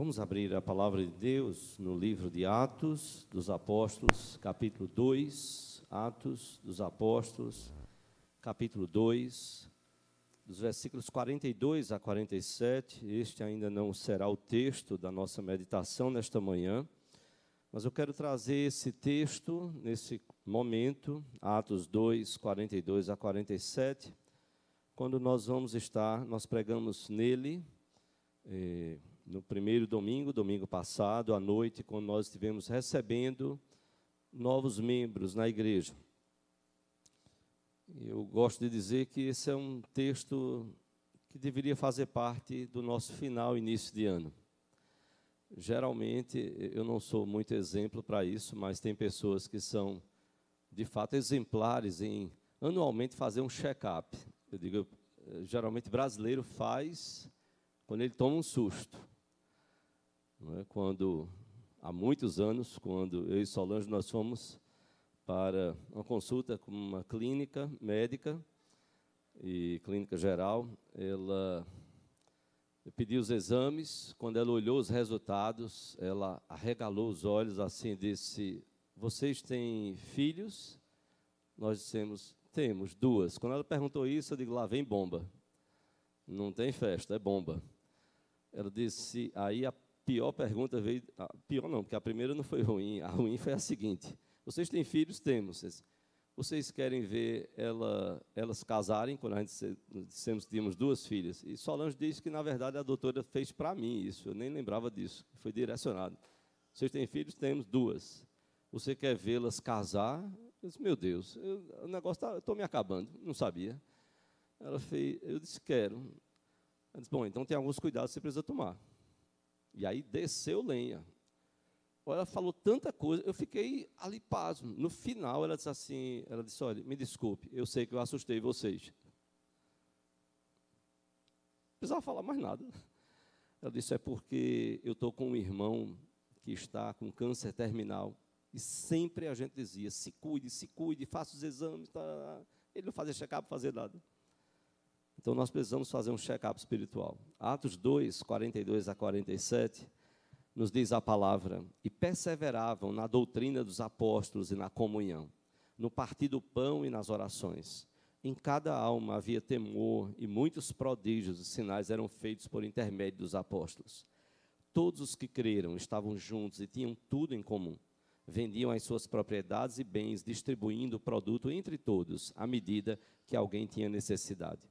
Vamos abrir a palavra de Deus no livro de Atos dos Apóstolos, capítulo 2. Atos dos Apóstolos, capítulo 2, dos versículos 42 a 47. Este ainda não será o texto da nossa meditação nesta manhã, mas eu quero trazer esse texto nesse momento, Atos 2, 42 a 47, quando nós vamos estar, nós pregamos nele. Eh, no primeiro domingo, domingo passado, à noite, quando nós estivemos recebendo novos membros na igreja. Eu gosto de dizer que esse é um texto que deveria fazer parte do nosso final, início de ano. Geralmente, eu não sou muito exemplo para isso, mas tem pessoas que são, de fato, exemplares em anualmente fazer um check-up. Eu digo, geralmente brasileiro faz quando ele toma um susto. É? Quando, há muitos anos, quando eu e Solange nós fomos para uma consulta com uma clínica médica e clínica geral, ela pediu os exames, quando ela olhou os resultados, ela arregalou os olhos assim disse: "Vocês têm filhos?" Nós dissemos: "Temos duas". Quando ela perguntou isso, eu digo: "Lá vem bomba". Não tem festa, é bomba. Ela disse: "Aí a pior pergunta veio. Pior não, porque a primeira não foi ruim. A ruim foi a seguinte: Vocês têm filhos? Temos. Vocês querem ver ela, elas casarem? Quando a gente dissemos que tínhamos duas filhas. E Solange disse que, na verdade, a doutora fez para mim isso. Eu nem lembrava disso. Foi direcionado. Vocês têm filhos? Temos duas. Você quer vê-las casar? Eu disse, meu Deus, eu, o negócio está. Estou me acabando. Não sabia. Ela fez. Eu disse, quero. Ela disse, bom, então tem alguns cuidados que você precisa tomar. E aí desceu lenha. Ela falou tanta coisa, eu fiquei ali pasmo. No final, ela disse assim: ela disse, olha, me desculpe, eu sei que eu assustei vocês. Não precisava falar mais nada. Ela disse: é porque eu estou com um irmão que está com câncer terminal. E sempre a gente dizia: se cuide, se cuide, faça os exames. Tá. Ele não fazia check-up, fazer nada. Então nós precisamos fazer um check-up espiritual. Atos 2, 42 a 47, nos diz a palavra: E perseveravam na doutrina dos apóstolos e na comunhão, no partir do pão e nas orações. Em cada alma havia temor, e muitos prodígios e sinais eram feitos por intermédio dos apóstolos. Todos os que creram estavam juntos e tinham tudo em comum. Vendiam as suas propriedades e bens, distribuindo o produto entre todos, à medida que alguém tinha necessidade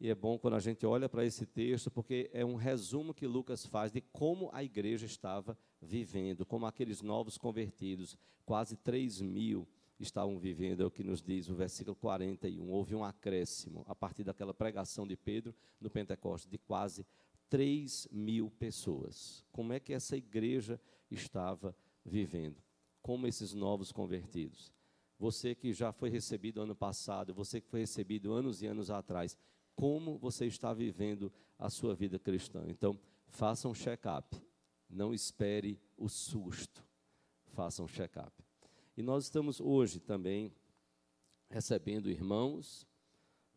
e é bom quando a gente olha para esse texto, porque é um resumo que Lucas faz de como a igreja estava vivendo, como aqueles novos convertidos, quase 3 mil, estavam vivendo, é o que nos diz o versículo 41. Houve um acréscimo, a partir daquela pregação de Pedro no Pentecostes, de quase 3 mil pessoas. Como é que essa igreja estava vivendo? Como esses novos convertidos? Você que já foi recebido ano passado, você que foi recebido anos e anos atrás, como você está vivendo a sua vida cristã. Então, faça um check-up. Não espere o susto. Faça um check-up. E nós estamos hoje também recebendo irmãos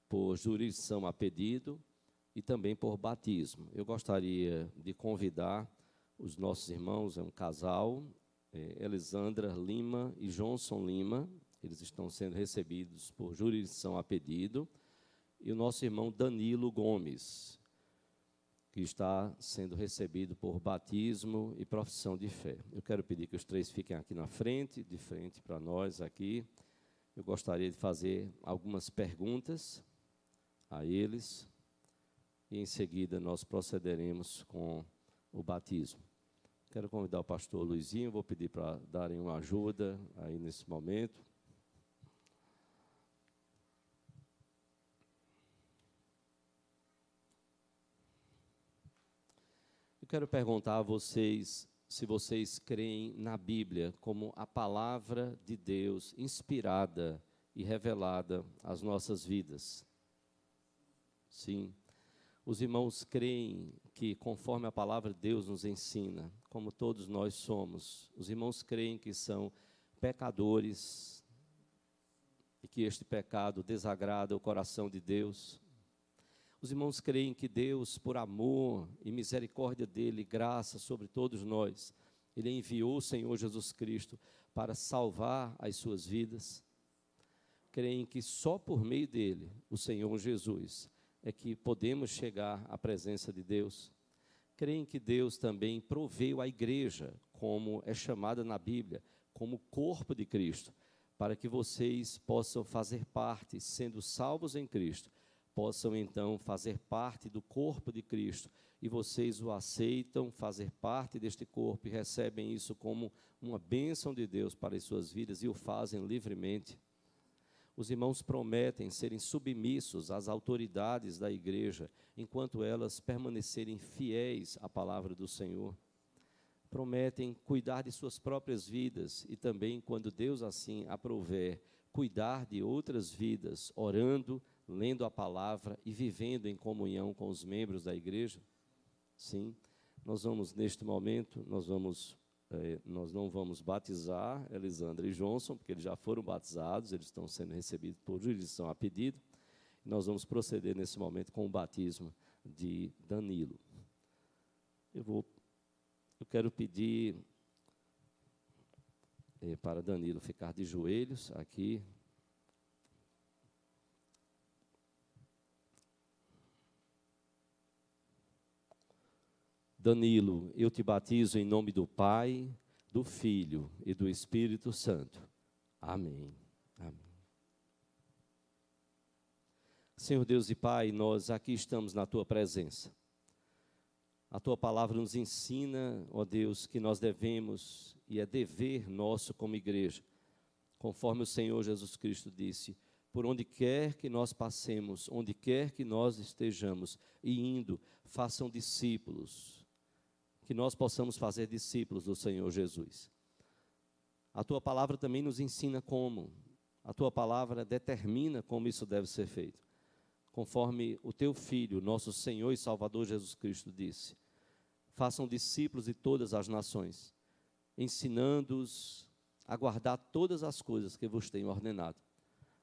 por jurisdição a pedido e também por batismo. Eu gostaria de convidar os nossos irmãos, é um casal, é, Elisandra Lima e Johnson Lima, eles estão sendo recebidos por jurisdição a pedido e o nosso irmão Danilo Gomes, que está sendo recebido por batismo e profissão de fé. Eu quero pedir que os três fiquem aqui na frente, de frente para nós aqui. Eu gostaria de fazer algumas perguntas a eles e em seguida nós procederemos com o batismo. Quero convidar o pastor Luizinho, vou pedir para darem uma ajuda aí nesse momento. Quero perguntar a vocês se vocês creem na Bíblia como a palavra de Deus inspirada e revelada às nossas vidas. Sim, os irmãos creem que, conforme a palavra de Deus nos ensina, como todos nós somos, os irmãos creem que são pecadores e que este pecado desagrada o coração de Deus. Os irmãos creem que Deus, por amor e misericórdia dele, graça sobre todos nós, ele enviou o Senhor Jesus Cristo para salvar as suas vidas. Creem que só por meio dele, o Senhor Jesus, é que podemos chegar à presença de Deus. Creem que Deus também proveu a igreja, como é chamada na Bíblia, como corpo de Cristo, para que vocês possam fazer parte, sendo salvos em Cristo, possam então fazer parte do corpo de Cristo e vocês o aceitam fazer parte deste corpo e recebem isso como uma bênção de Deus para as suas vidas e o fazem livremente. Os irmãos prometem serem submissos às autoridades da igreja enquanto elas permanecerem fiéis à palavra do Senhor. Prometem cuidar de suas próprias vidas e também, quando Deus assim aprover, cuidar de outras vidas, orando, lendo a palavra e vivendo em comunhão com os membros da igreja? Sim, nós vamos neste momento, nós vamos é, nós não vamos batizar Elisandra e Johnson, porque eles já foram batizados, eles estão sendo recebidos por jurisdição a pedido. Nós vamos proceder nesse momento com o batismo de Danilo. Eu vou, eu quero pedir é, para Danilo ficar de joelhos aqui Danilo, eu te batizo em nome do Pai, do Filho e do Espírito Santo. Amém. Amém. Senhor Deus e Pai, nós aqui estamos na tua presença. A tua palavra nos ensina, ó Deus, que nós devemos, e é dever nosso como igreja, conforme o Senhor Jesus Cristo disse, por onde quer que nós passemos, onde quer que nós estejamos, e indo, façam discípulos que nós possamos fazer discípulos do Senhor Jesus. A tua palavra também nos ensina como, a tua palavra determina como isso deve ser feito. Conforme o teu filho, nosso Senhor e Salvador Jesus Cristo disse: Façam discípulos de todas as nações, ensinando-os a guardar todas as coisas que vos tenho ordenado,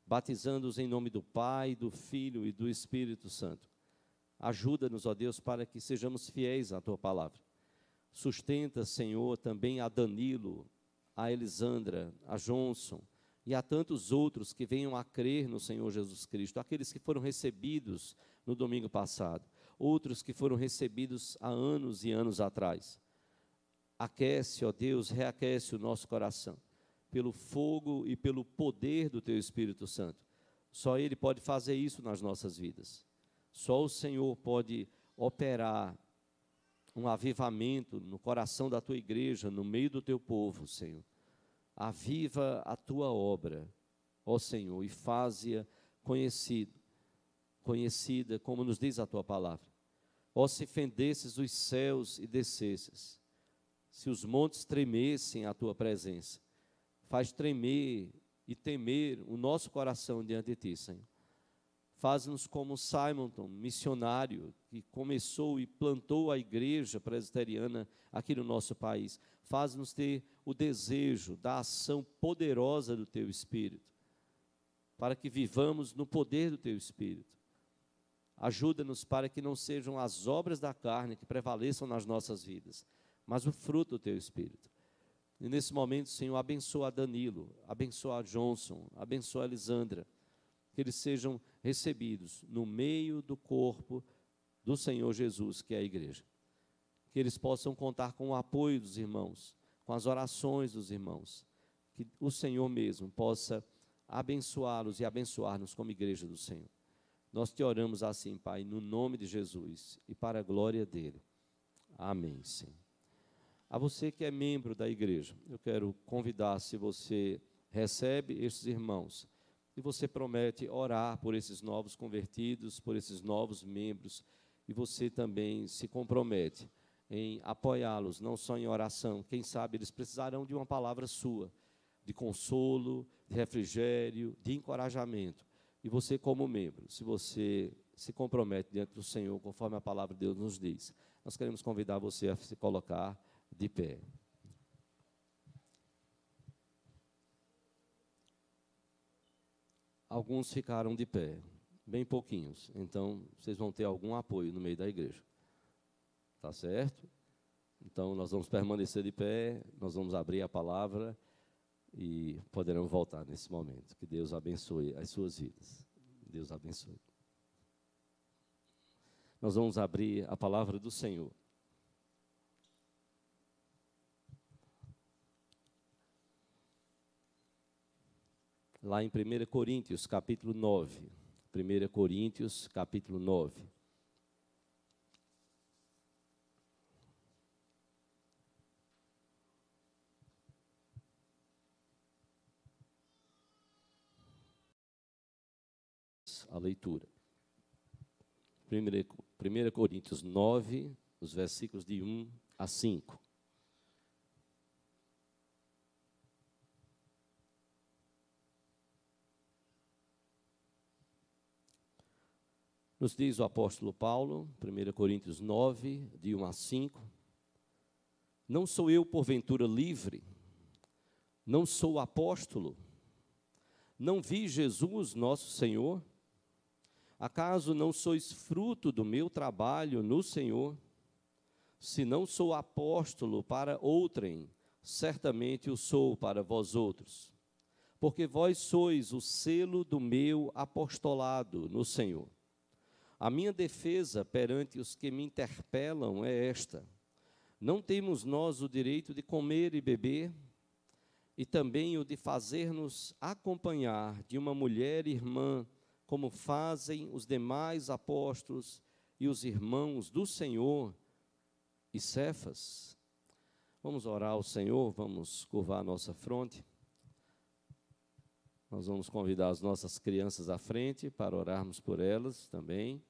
batizando-os em nome do Pai, do Filho e do Espírito Santo. Ajuda-nos, ó Deus, para que sejamos fiéis à tua palavra Sustenta, Senhor, também a Danilo, a Elisandra, a Johnson e a tantos outros que venham a crer no Senhor Jesus Cristo, aqueles que foram recebidos no domingo passado, outros que foram recebidos há anos e anos atrás. Aquece, ó Deus, reaquece o nosso coração, pelo fogo e pelo poder do Teu Espírito Santo. Só Ele pode fazer isso nas nossas vidas. Só o Senhor pode operar um avivamento no coração da tua igreja, no meio do teu povo, Senhor. Aviva a tua obra, ó Senhor, e faze-a conhecida, conhecida, como nos diz a tua palavra. Ó, se fendesses os céus e descesses, se os montes tremessem à tua presença, faz tremer e temer o nosso coração diante de ti, Senhor. Faz-nos como Simonton, missionário, que começou e plantou a igreja presbiteriana aqui no nosso país. Faz-nos ter o desejo da ação poderosa do Teu Espírito, para que vivamos no poder do Teu Espírito. Ajuda-nos para que não sejam as obras da carne que prevaleçam nas nossas vidas, mas o fruto do Teu Espírito. E nesse momento, Senhor, abençoa Danilo, abençoa Johnson, abençoa Elisandra que eles sejam recebidos no meio do corpo do Senhor Jesus, que é a igreja. Que eles possam contar com o apoio dos irmãos, com as orações dos irmãos. Que o Senhor mesmo possa abençoá-los e abençoar-nos como igreja do Senhor. Nós te oramos assim, Pai, no nome de Jesus e para a glória dele. Amém, Senhor. A você que é membro da igreja, eu quero convidar, se você recebe estes irmãos, e você promete orar por esses novos convertidos, por esses novos membros, e você também se compromete em apoiá-los, não só em oração. Quem sabe eles precisarão de uma palavra sua, de consolo, de refrigério, de encorajamento. E você, como membro, se você se compromete diante do Senhor, conforme a palavra de Deus nos diz, nós queremos convidar você a se colocar de pé. Alguns ficaram de pé, bem pouquinhos. Então, vocês vão ter algum apoio no meio da igreja. Tá certo? Então, nós vamos permanecer de pé, nós vamos abrir a palavra e poderão voltar nesse momento. Que Deus abençoe as suas vidas. Deus abençoe. Nós vamos abrir a palavra do Senhor. Lá em 1 Coríntios, capítulo 9. 1 Coríntios, capítulo 9. a leitura. 1 Coríntios 9, os versículos de 1 a 5. Nos diz o apóstolo Paulo, 1 Coríntios 9, de 1 a 5. Não sou eu, porventura, livre? Não sou apóstolo? Não vi Jesus, nosso Senhor? Acaso não sois fruto do meu trabalho no Senhor? Se não sou apóstolo para outrem, certamente o sou para vós outros. Porque vós sois o selo do meu apostolado no Senhor. A minha defesa perante os que me interpelam é esta: não temos nós o direito de comer e beber, e também o de fazer-nos acompanhar de uma mulher irmã como fazem os demais apóstolos e os irmãos do Senhor e Cefas. Vamos orar ao Senhor, vamos curvar a nossa fronte. Nós vamos convidar as nossas crianças à frente para orarmos por elas também.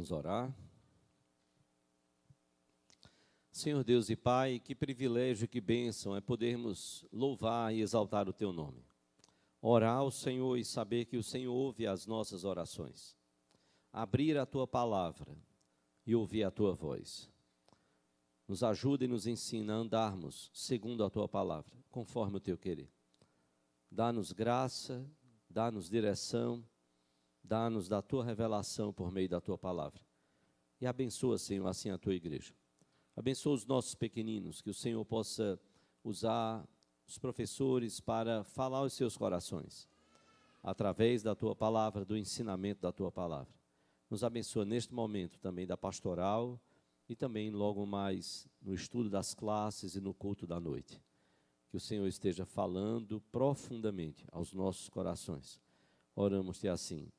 Vamos orar. Senhor Deus e Pai, que privilégio, que bênção é podermos louvar e exaltar o Teu nome. Orar ao Senhor e saber que o Senhor ouve as nossas orações. Abrir a Tua palavra e ouvir a Tua voz. Nos ajuda e nos ensina a andarmos segundo a Tua palavra, conforme o Teu querer. Dá-nos graça, dá-nos direção Dá-nos da tua revelação por meio da tua palavra. E abençoa, Senhor, assim a tua igreja. Abençoa os nossos pequeninos, que o Senhor possa usar os professores para falar aos seus corações, através da tua palavra, do ensinamento da tua palavra. Nos abençoa neste momento também da pastoral e também logo mais no estudo das classes e no culto da noite. Que o Senhor esteja falando profundamente aos nossos corações. Oramos-te assim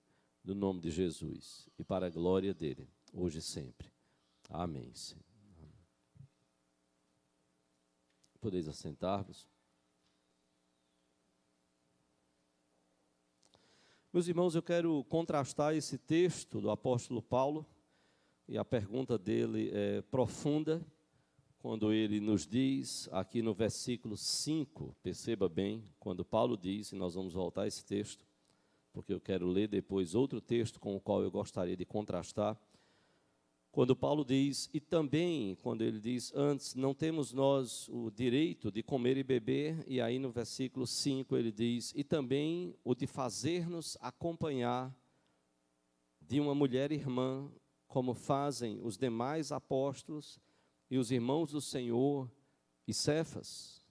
no nome de Jesus e para a glória dele, hoje e sempre. Amém. Senhor. Podeis assentar-vos. Meus irmãos, eu quero contrastar esse texto do apóstolo Paulo, e a pergunta dele é profunda, quando ele nos diz, aqui no versículo 5, perceba bem, quando Paulo diz, e nós vamos voltar a esse texto, porque eu quero ler depois outro texto com o qual eu gostaria de contrastar. Quando Paulo diz, e também quando ele diz, antes, não temos nós o direito de comer e beber, e aí no versículo 5 ele diz, e também o de fazer-nos acompanhar de uma mulher irmã, como fazem os demais apóstolos e os irmãos do Senhor e Cefas.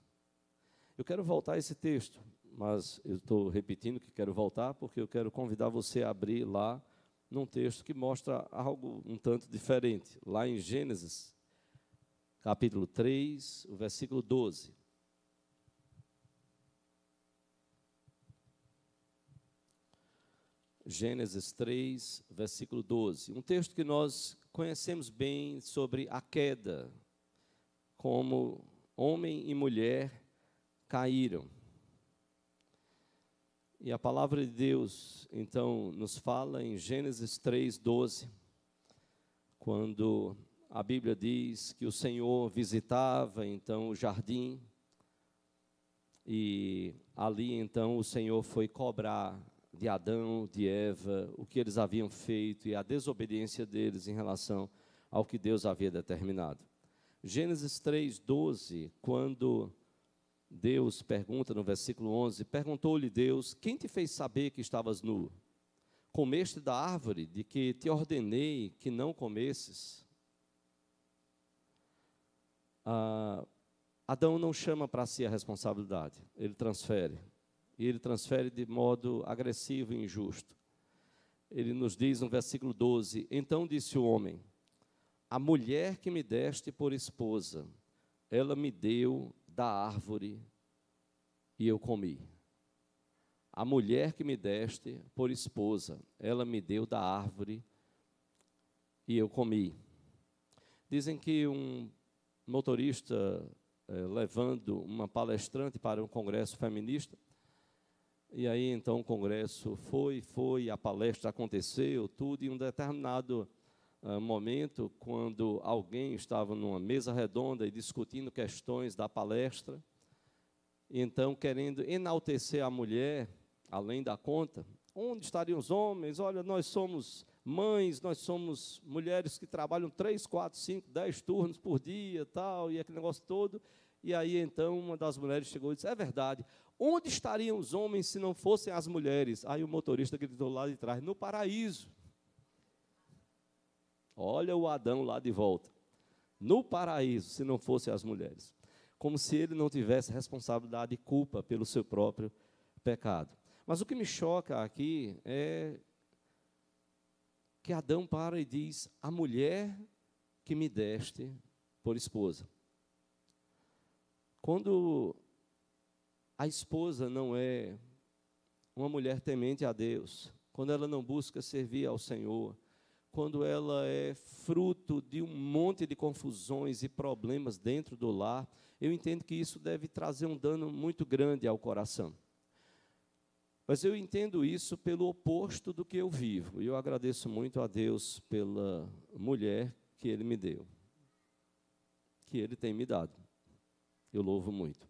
Eu quero voltar a esse texto, mas eu estou repetindo que quero voltar porque eu quero convidar você a abrir lá num texto que mostra algo um tanto diferente, lá em Gênesis, capítulo 3, o versículo 12. Gênesis 3, versículo 12. Um texto que nós conhecemos bem sobre a queda, como homem e mulher caíram. E a palavra de Deus, então, nos fala em Gênesis 3, 12, quando a Bíblia diz que o Senhor visitava então o jardim, e ali então o Senhor foi cobrar de Adão, de Eva, o que eles haviam feito e a desobediência deles em relação ao que Deus havia determinado. Gênesis 3, 12, quando Deus pergunta no versículo 11: Perguntou-lhe Deus: Quem te fez saber que estavas nu? Comeste da árvore de que te ordenei que não comesses? Ah, Adão não chama para si a responsabilidade, ele transfere. E ele transfere de modo agressivo e injusto. Ele nos diz no versículo 12: Então disse o homem: A mulher que me deste por esposa, ela me deu da árvore e eu comi. A mulher que me deste por esposa, ela me deu da árvore e eu comi. Dizem que um motorista eh, levando uma palestrante para um congresso feminista, e aí então o congresso foi, foi, a palestra aconteceu, tudo, e um determinado uh, momento, quando alguém estava numa mesa redonda e discutindo questões da palestra, então querendo enaltecer a mulher, além da conta, onde estariam os homens? Olha, nós somos mães, nós somos mulheres que trabalham três, quatro, cinco, dez turnos por dia, tal, e aquele negócio todo. E aí então uma das mulheres chegou e disse: É verdade, onde estariam os homens se não fossem as mulheres? Aí o motorista gritou lá de trás: No paraíso. Olha o Adão lá de volta. No paraíso, se não fossem as mulheres. Como se ele não tivesse responsabilidade e culpa pelo seu próprio pecado. Mas o que me choca aqui é que Adão para e diz: A mulher que me deste por esposa. Quando a esposa não é uma mulher temente a Deus, quando ela não busca servir ao Senhor, quando ela é fruto de um monte de confusões e problemas dentro do lar, eu entendo que isso deve trazer um dano muito grande ao coração. Mas eu entendo isso pelo oposto do que eu vivo. E eu agradeço muito a Deus pela mulher que Ele me deu, que Ele tem me dado. Eu louvo muito.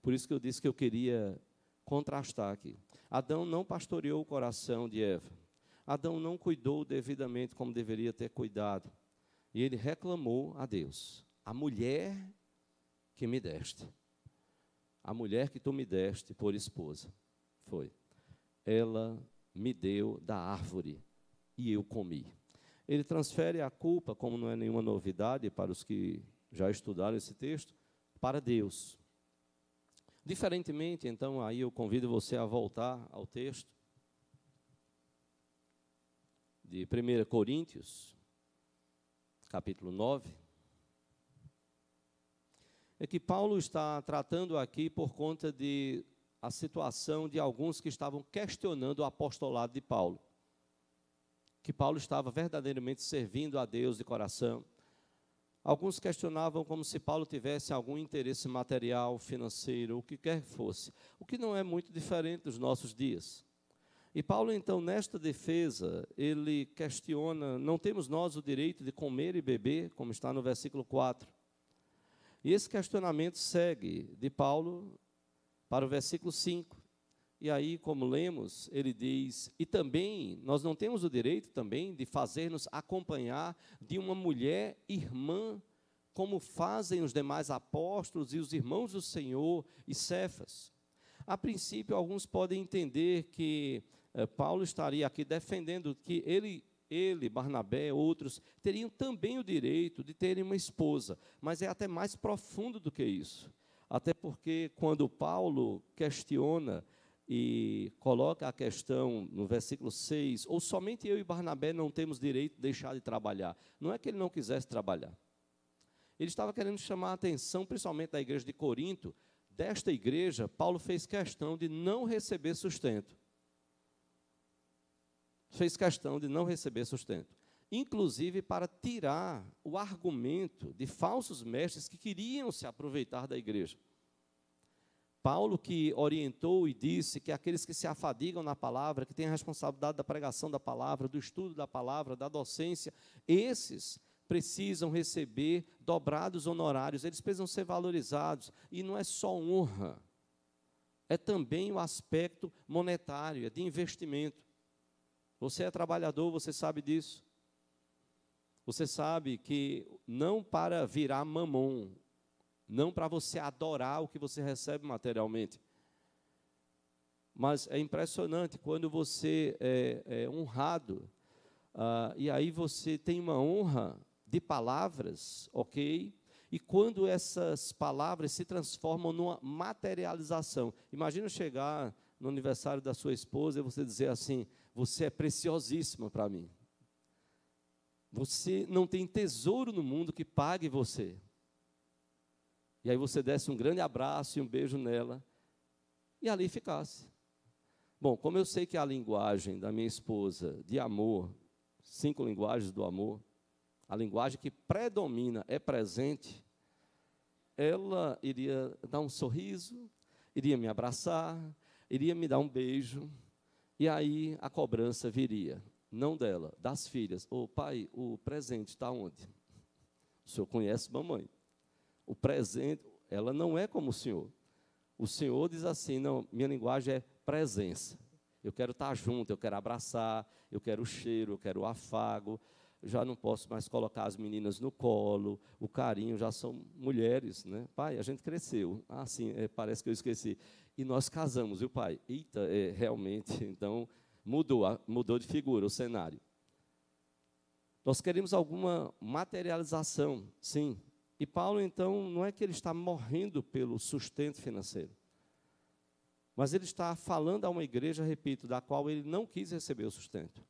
Por isso que eu disse que eu queria contrastar aqui. Adão não pastoreou o coração de Eva. Adão não cuidou devidamente como deveria ter cuidado. E ele reclamou a Deus: A mulher que me deste, a mulher que tu me deste por esposa, foi. Ela me deu da árvore e eu comi. Ele transfere a culpa, como não é nenhuma novidade para os que já estudaram esse texto, para Deus. Diferentemente, então, aí eu convido você a voltar ao texto de 1 Coríntios, capítulo 9, é que Paulo está tratando aqui por conta de a situação de alguns que estavam questionando o apostolado de Paulo. Que Paulo estava verdadeiramente servindo a Deus de coração. Alguns questionavam como se Paulo tivesse algum interesse material, financeiro, o que quer que fosse, o que não é muito diferente dos nossos dias. E Paulo, então, nesta defesa, ele questiona: não temos nós o direito de comer e beber, como está no versículo 4. E esse questionamento segue de Paulo para o versículo 5. E aí, como lemos, ele diz: E também, nós não temos o direito também de fazer-nos acompanhar de uma mulher irmã, como fazem os demais apóstolos e os irmãos do Senhor e Cefas. A princípio, alguns podem entender que Paulo estaria aqui defendendo que ele, ele, Barnabé, outros, teriam também o direito de terem uma esposa, mas é até mais profundo do que isso. Até porque, quando Paulo questiona e coloca a questão no versículo 6, ou somente eu e Barnabé não temos direito de deixar de trabalhar. Não é que ele não quisesse trabalhar. Ele estava querendo chamar a atenção, principalmente da igreja de Corinto. Desta igreja, Paulo fez questão de não receber sustento. Fez questão de não receber sustento. Inclusive para tirar o argumento de falsos mestres que queriam se aproveitar da igreja. Paulo que orientou e disse que aqueles que se afadigam na palavra, que têm a responsabilidade da pregação da palavra, do estudo da palavra, da docência, esses precisam receber dobrados honorários, eles precisam ser valorizados. E não é só honra, é também o aspecto monetário, é de investimento. Você é trabalhador, você sabe disso. Você sabe que não para virar mamon, não para você adorar o que você recebe materialmente. Mas é impressionante quando você é, é honrado, ah, e aí você tem uma honra de palavras, ok? E quando essas palavras se transformam numa materialização. Imagina chegar no aniversário da sua esposa e você dizer assim: Você é preciosíssima para mim. Você não tem tesouro no mundo que pague você. E aí você desse um grande abraço e um beijo nela, e ali ficasse. Bom, como eu sei que a linguagem da minha esposa de amor, cinco linguagens do amor, a linguagem que predomina é presente, ela iria dar um sorriso, iria me abraçar, iria me dar um beijo, e aí a cobrança viria, não dela, das filhas. Ô oh, pai, o presente está onde? O senhor conhece mamãe. O presente, ela não é como o senhor. O senhor diz assim: não, minha linguagem é presença. Eu quero estar junto, eu quero abraçar, eu quero o cheiro, eu quero o afago, já não posso mais colocar as meninas no colo, o carinho, já são mulheres, né? Pai, a gente cresceu. Ah, sim, é, parece que eu esqueci. E nós casamos, viu, pai? Eita, é, realmente, então mudou, mudou de figura o cenário. Nós queremos alguma materialização, sim. E Paulo, então, não é que ele está morrendo pelo sustento financeiro, mas ele está falando a uma igreja, repito, da qual ele não quis receber o sustento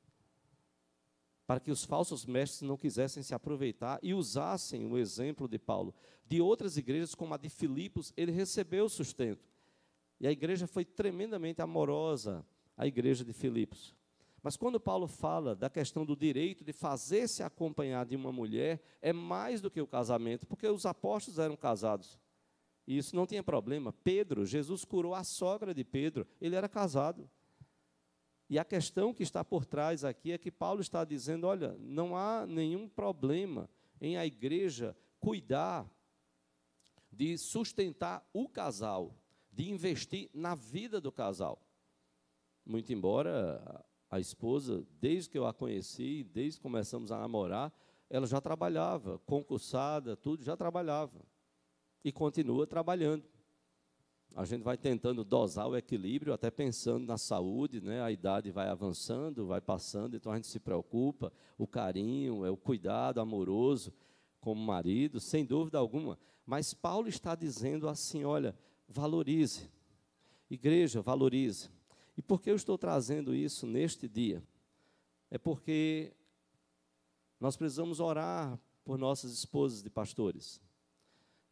para que os falsos mestres não quisessem se aproveitar e usassem o exemplo de Paulo. De outras igrejas, como a de Filipos, ele recebeu sustento. E a igreja foi tremendamente amorosa, a igreja de Filipos. Mas quando Paulo fala da questão do direito de fazer-se acompanhar de uma mulher, é mais do que o casamento, porque os apóstolos eram casados. E isso não tinha problema. Pedro, Jesus curou a sogra de Pedro, ele era casado. E a questão que está por trás aqui é que Paulo está dizendo: olha, não há nenhum problema em a igreja cuidar de sustentar o casal, de investir na vida do casal. Muito embora a esposa, desde que eu a conheci, desde que começamos a namorar, ela já trabalhava, concursada, tudo, já trabalhava. E continua trabalhando a gente vai tentando dosar o equilíbrio, até pensando na saúde, né? A idade vai avançando, vai passando, então a gente se preocupa, o carinho, é o cuidado amoroso como marido, sem dúvida alguma. Mas Paulo está dizendo assim, olha, valorize. Igreja, valorize. E por que eu estou trazendo isso neste dia? É porque nós precisamos orar por nossas esposas de pastores.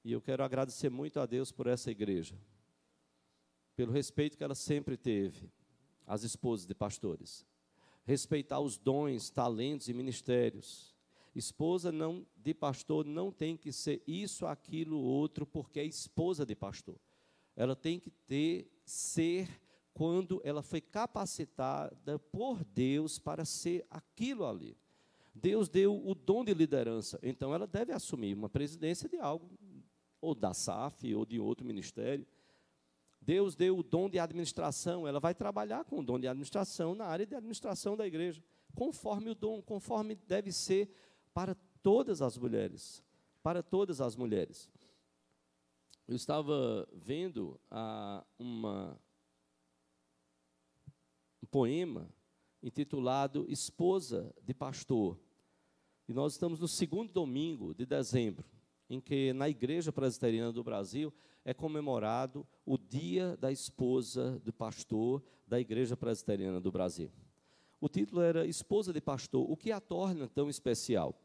E eu quero agradecer muito a Deus por essa igreja pelo respeito que ela sempre teve às esposas de pastores. Respeitar os dons, talentos e ministérios. Esposa não de pastor não tem que ser isso, aquilo, outro, porque é esposa de pastor. Ela tem que ter ser quando ela foi capacitada por Deus para ser aquilo ali. Deus deu o dom de liderança, então ela deve assumir uma presidência de algo, ou da SAF, ou de outro ministério. Deus deu o dom de administração, ela vai trabalhar com o dom de administração na área de administração da igreja, conforme o dom, conforme deve ser para todas as mulheres, para todas as mulheres. Eu estava vendo ah, uma, um poema intitulado Esposa de Pastor. E nós estamos no segundo domingo de dezembro. em que na Igreja Presbiteriana do Brasil é comemorado o Dia da Esposa do Pastor da Igreja Presbiteriana do Brasil. O título era Esposa de Pastor, o que a torna tão especial?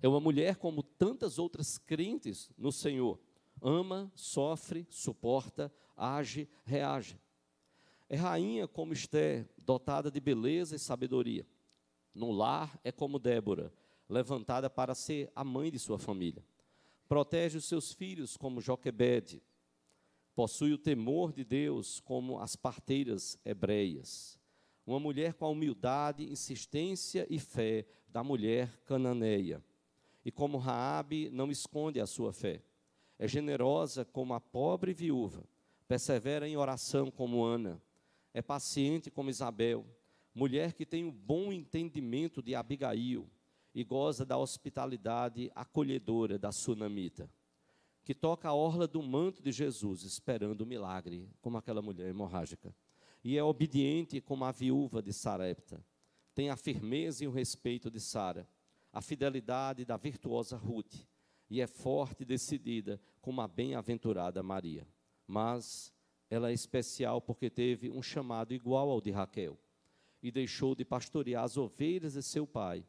É uma mulher como tantas outras crentes no Senhor. Ama, sofre, suporta, age, reage. É rainha como Esté, dotada de beleza e sabedoria. No lar é como Débora, levantada para ser a mãe de sua família. Protege os seus filhos como Joquebede. Possui o temor de Deus como as parteiras hebreias. Uma mulher com a humildade, insistência e fé da mulher cananeia e como Raabe não esconde a sua fé. É generosa como a pobre viúva, persevera em oração como Ana, é paciente como Isabel, mulher que tem o bom entendimento de Abigail e goza da hospitalidade acolhedora da sunamita, que toca a orla do manto de Jesus, esperando o milagre, como aquela mulher hemorrágica, e é obediente como a viúva de Sarepta, tem a firmeza e o respeito de Sara a fidelidade da virtuosa Ruth e é forte e decidida como a bem-aventurada Maria. Mas ela é especial porque teve um chamado igual ao de Raquel e deixou de pastorear as ovelhas de seu pai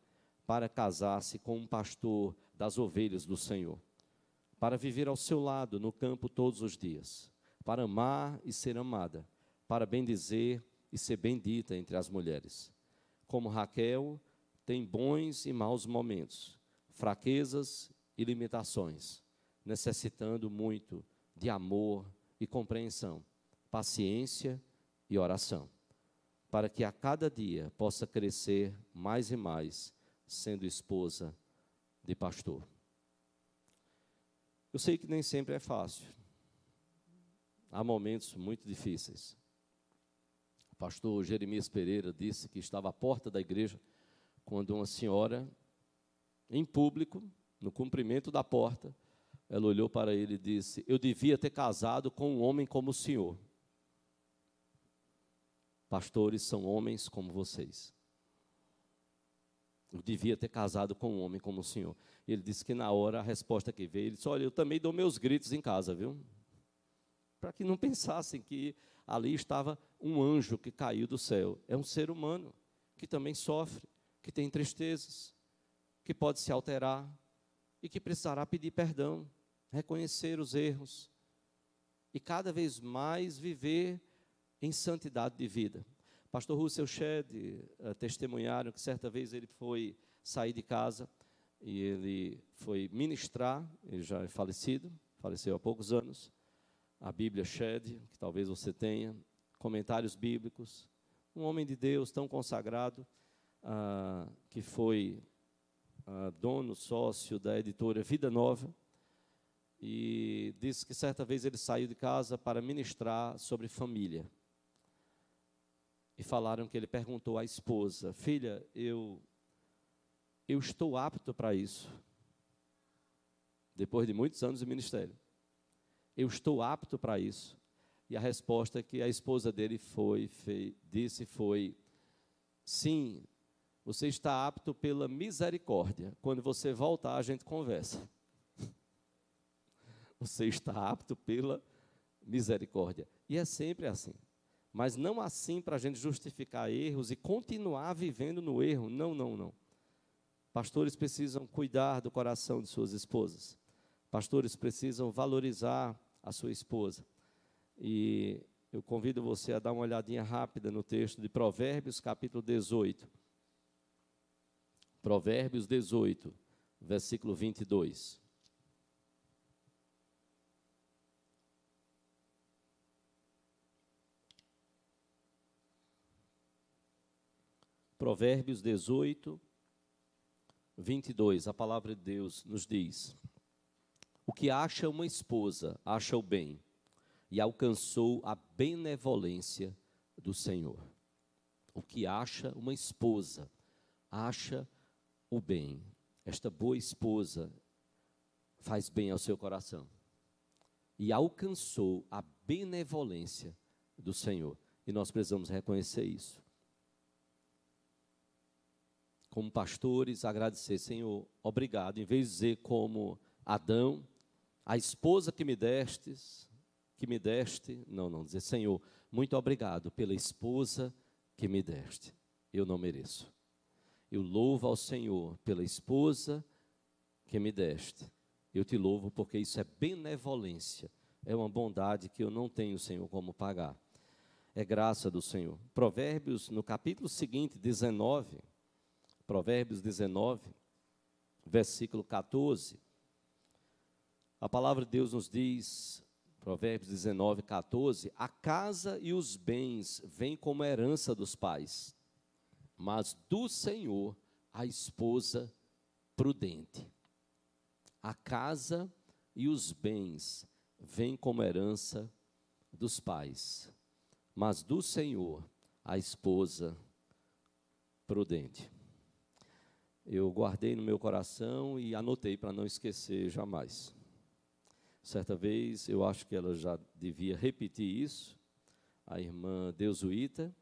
para casar-se com um pastor das ovelhas do Senhor, para viver ao seu lado no campo todos os dias, para amar e ser amada, para bendizer e ser bendita entre as mulheres. Como Raquel, tem bons e maus momentos, fraquezas e limitações, necessitando muito de amor e compreensão, paciência e oração, para que a cada dia possa crescer mais e mais, sendo esposa de pastor. Eu sei que nem sempre é fácil. Há momentos muito difíceis. O pastor Jeremias Pereira disse que estava à porta da igreja quando uma senhora, em público, no cumprimento da porta, ela olhou para ele e disse: Eu devia ter casado com um homem como o senhor. Pastores são homens como vocês. Eu devia ter casado com um homem como o senhor. Ele disse que na hora a resposta que veio, ele disse: Olha, eu também dou meus gritos em casa, viu? Para que não pensassem que ali estava um anjo que caiu do céu. É um ser humano que também sofre que tem tristezas, que pode se alterar e que precisará pedir perdão, reconhecer os erros e cada vez mais viver em santidade de vida. Pastor Russell Shedd uh, testemunharam que certa vez ele foi sair de casa e ele foi ministrar, ele já é falecido, faleceu há poucos anos, a Bíblia Shedd, que talvez você tenha, comentários bíblicos, um homem de Deus tão consagrado, ah, que foi dono, sócio da editora Vida Nova, e disse que certa vez ele saiu de casa para ministrar sobre família. E falaram que ele perguntou à esposa: Filha, eu, eu estou apto para isso. Depois de muitos anos de ministério. Eu estou apto para isso. E a resposta que a esposa dele foi, disse foi: Sim, você está apto pela misericórdia. Quando você voltar, a gente conversa. Você está apto pela misericórdia. E é sempre assim. Mas não assim para a gente justificar erros e continuar vivendo no erro. Não, não, não. Pastores precisam cuidar do coração de suas esposas. Pastores precisam valorizar a sua esposa. E eu convido você a dar uma olhadinha rápida no texto de Provérbios, capítulo 18 Provérbios 18, versículo 22. Provérbios 18, 22, a palavra de Deus nos diz: O que acha uma esposa, acha o bem, e alcançou a benevolência do Senhor. O que acha uma esposa, acha o bem. Esta boa esposa faz bem ao seu coração. E alcançou a benevolência do Senhor. E nós precisamos reconhecer isso. Como pastores, agradecer, Senhor, obrigado. Em vez de dizer como Adão, a esposa que me destes, que me deste, não, não, dizer, Senhor, muito obrigado pela esposa que me deste. Eu não mereço. Eu louvo ao Senhor pela esposa que me deste. Eu te louvo porque isso é benevolência, é uma bondade que eu não tenho, Senhor, como pagar. É graça do Senhor. Provérbios, no capítulo seguinte, 19, Provérbios 19, versículo 14. A palavra de Deus nos diz, Provérbios 19, 14: A casa e os bens vêm como herança dos pais, mas do Senhor a esposa prudente. A casa e os bens vêm como herança dos pais, mas do Senhor a esposa prudente. Eu guardei no meu coração e anotei para não esquecer jamais. Certa vez, eu acho que ela já devia repetir isso, a irmã Deusuíta,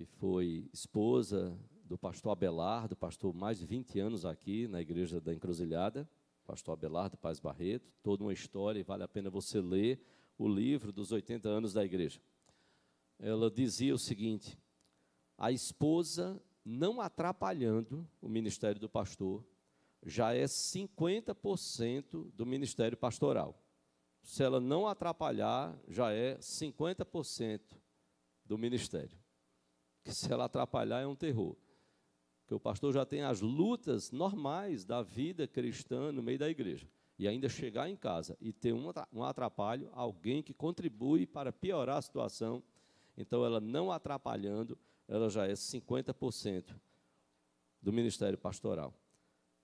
que foi esposa do pastor Abelardo, pastor mais de 20 anos aqui na igreja da Encruzilhada, pastor Abelardo Paz Barreto, toda uma história e vale a pena você ler o livro dos 80 anos da igreja. Ela dizia o seguinte: a esposa não atrapalhando o ministério do pastor, já é 50% do ministério pastoral. Se ela não atrapalhar, já é 50% do ministério. Que se ela atrapalhar é um terror. Que o pastor já tem as lutas normais da vida cristã no meio da igreja. E ainda chegar em casa e ter um atrapalho, alguém que contribui para piorar a situação. Então, ela não atrapalhando, ela já é 50% do ministério pastoral.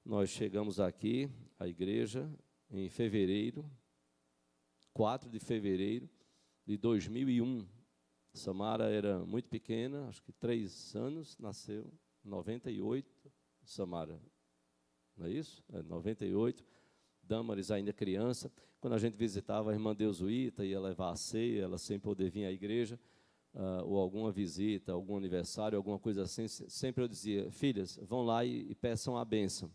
Nós chegamos aqui, à igreja, em fevereiro, 4 de fevereiro de 2001. Samara era muito pequena, acho que três anos, nasceu em 98. Samara, não é isso? É 98. Damaris ainda criança. Quando a gente visitava a irmã Deusuíta, ia levar a ceia, ela sempre poder vir à igreja, uh, ou alguma visita, algum aniversário, alguma coisa assim, sempre eu dizia, filhas, vão lá e, e peçam a bênção.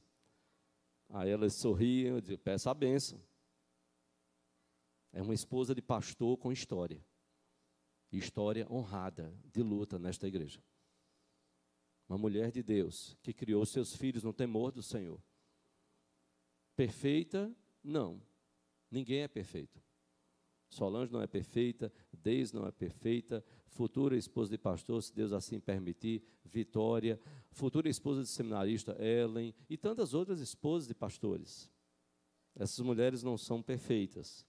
Aí elas sorriam, eu dizia, peça a benção. É uma esposa de pastor com história. História honrada, de luta nesta igreja. Uma mulher de Deus que criou seus filhos no temor do Senhor. Perfeita? Não. Ninguém é perfeito. Solange não é perfeita, Deis não é perfeita, futura esposa de pastor, se Deus assim permitir, Vitória, futura esposa de seminarista, Ellen, e tantas outras esposas de pastores. Essas mulheres não são perfeitas,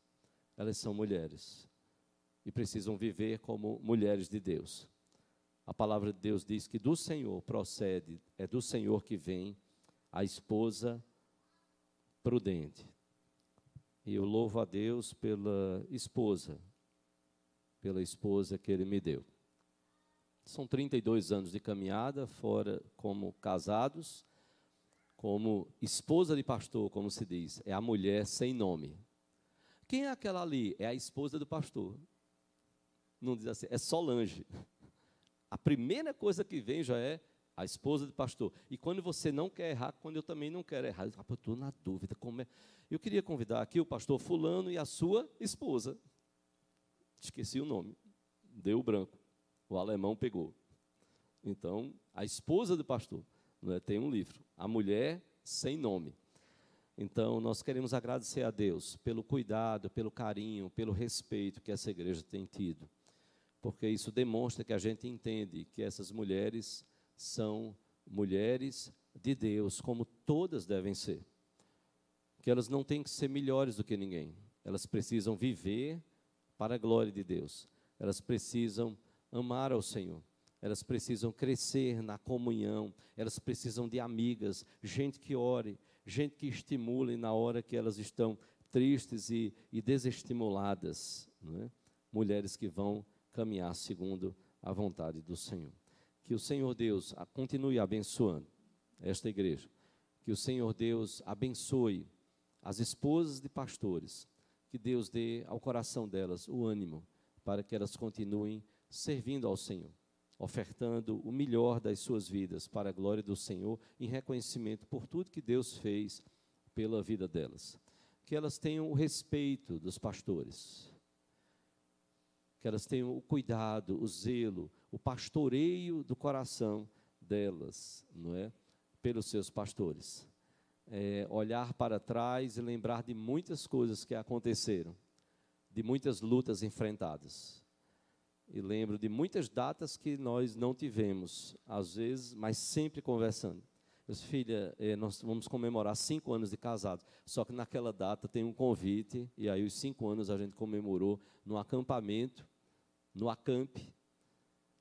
elas são mulheres e precisam viver como mulheres de Deus. A palavra de Deus diz que do Senhor procede, é do Senhor que vem a esposa prudente. E eu louvo a Deus pela esposa, pela esposa que Ele me deu. São 32 anos de caminhada, fora como casados, como esposa de pastor, como se diz, é a mulher sem nome. Quem é aquela ali? É a esposa do pastor. Não diz assim, é Solange. A primeira coisa que vem já é a esposa do pastor. E quando você não quer errar, quando eu também não quero errar, eu estou na dúvida. Como é? Eu queria convidar aqui o pastor Fulano e a sua esposa. Esqueci o nome. Deu o branco. O alemão pegou. Então, a esposa do pastor é? tem um livro, A Mulher Sem Nome. Então, nós queremos agradecer a Deus pelo cuidado, pelo carinho, pelo respeito que essa igreja tem tido. Porque isso demonstra que a gente entende que essas mulheres são mulheres de Deus, como todas devem ser. Que elas não têm que ser melhores do que ninguém. Elas precisam viver para a glória de Deus. Elas precisam amar ao Senhor. Elas precisam crescer na comunhão. Elas precisam de amigas, gente que ore, gente que estimule na hora que elas estão tristes e, e desestimuladas. É? Mulheres que vão caminhar segundo a vontade do Senhor. Que o Senhor Deus continue abençoando esta igreja. Que o Senhor Deus abençoe as esposas de pastores. Que Deus dê ao coração delas o ânimo para que elas continuem servindo ao Senhor, ofertando o melhor das suas vidas para a glória do Senhor, em reconhecimento por tudo que Deus fez pela vida delas. que elas tenham o respeito dos pastores, que elas tenham o cuidado, o zelo, o pastoreio do coração delas, não é? Pelos seus pastores. É, olhar para trás e lembrar de muitas coisas que aconteceram, de muitas lutas enfrentadas. E lembro de muitas datas que nós não tivemos, às vezes, mas sempre conversando. Meus filha, eh, nós vamos comemorar cinco anos de casados. Só que naquela data tem um convite, e aí os cinco anos a gente comemorou no acampamento, no acampe,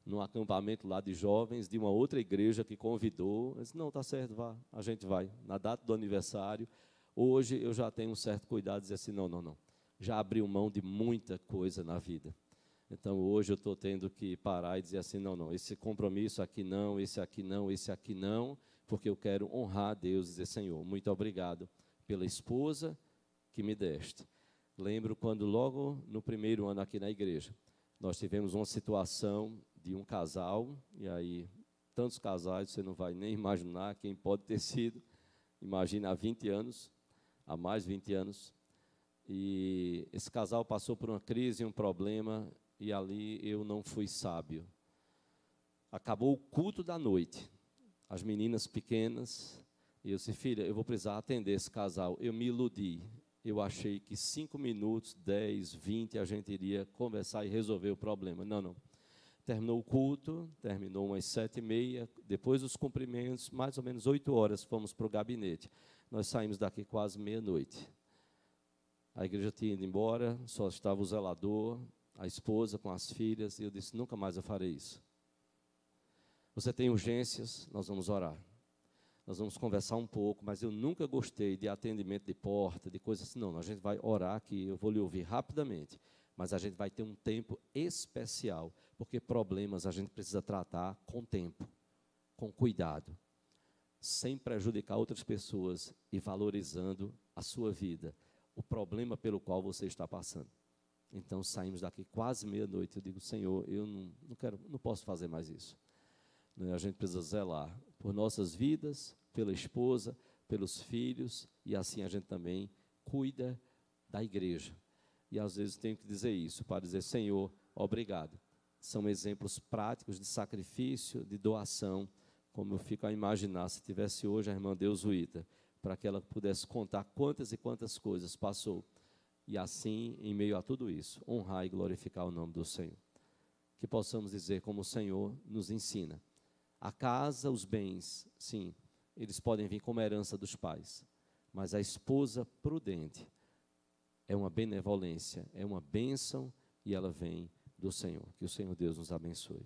no acampamento lá de jovens, de uma outra igreja que convidou. Eu disse, não, tá certo, vá, a gente vai. Na data do aniversário, hoje eu já tenho um certo cuidado dizer assim, não, não, não. Já abriu mão de muita coisa na vida. Então hoje eu estou tendo que parar e dizer assim, não, não, esse compromisso aqui não, esse aqui não, esse aqui não porque eu quero honrar a Deus e dizer, Senhor, muito obrigado pela esposa que me deste. Lembro quando logo no primeiro ano aqui na igreja, nós tivemos uma situação de um casal, e aí tantos casais, você não vai nem imaginar quem pode ter sido, imagina há 20 anos, há mais de 20 anos, e esse casal passou por uma crise, um problema, e ali eu não fui sábio. Acabou o culto da noite, as meninas pequenas. E eu disse, filha, eu vou precisar atender esse casal. Eu me iludi. Eu achei que cinco minutos, dez, vinte, a gente iria conversar e resolver o problema. Não, não. Terminou o culto, terminou umas sete e meia, depois dos cumprimentos, mais ou menos oito horas, fomos para o gabinete. Nós saímos daqui quase meia-noite. A igreja tinha ido embora, só estava o zelador, a esposa com as filhas, e eu disse: nunca mais eu farei isso. Você tem urgências, nós vamos orar. Nós vamos conversar um pouco, mas eu nunca gostei de atendimento de porta, de coisas assim. Não, a gente vai orar aqui, eu vou lhe ouvir rapidamente, mas a gente vai ter um tempo especial, porque problemas a gente precisa tratar com tempo, com cuidado, sem prejudicar outras pessoas e valorizando a sua vida, o problema pelo qual você está passando. Então saímos daqui quase meia-noite. Eu digo, Senhor, eu não, não quero, não posso fazer mais isso. Né? A gente precisa zelar por nossas vidas, pela esposa, pelos filhos, e assim a gente também cuida da igreja. E às vezes tenho que dizer isso, para dizer, Senhor, obrigado. São exemplos práticos de sacrifício, de doação, como eu fico a imaginar se tivesse hoje a irmã Deusuíta, para que ela pudesse contar quantas e quantas coisas passou. E assim, em meio a tudo isso, honrar e glorificar o nome do Senhor. Que possamos dizer como o Senhor nos ensina a casa, os bens, sim, eles podem vir como herança dos pais, mas a esposa prudente é uma benevolência, é uma bênção e ela vem do Senhor. Que o Senhor Deus nos abençoe.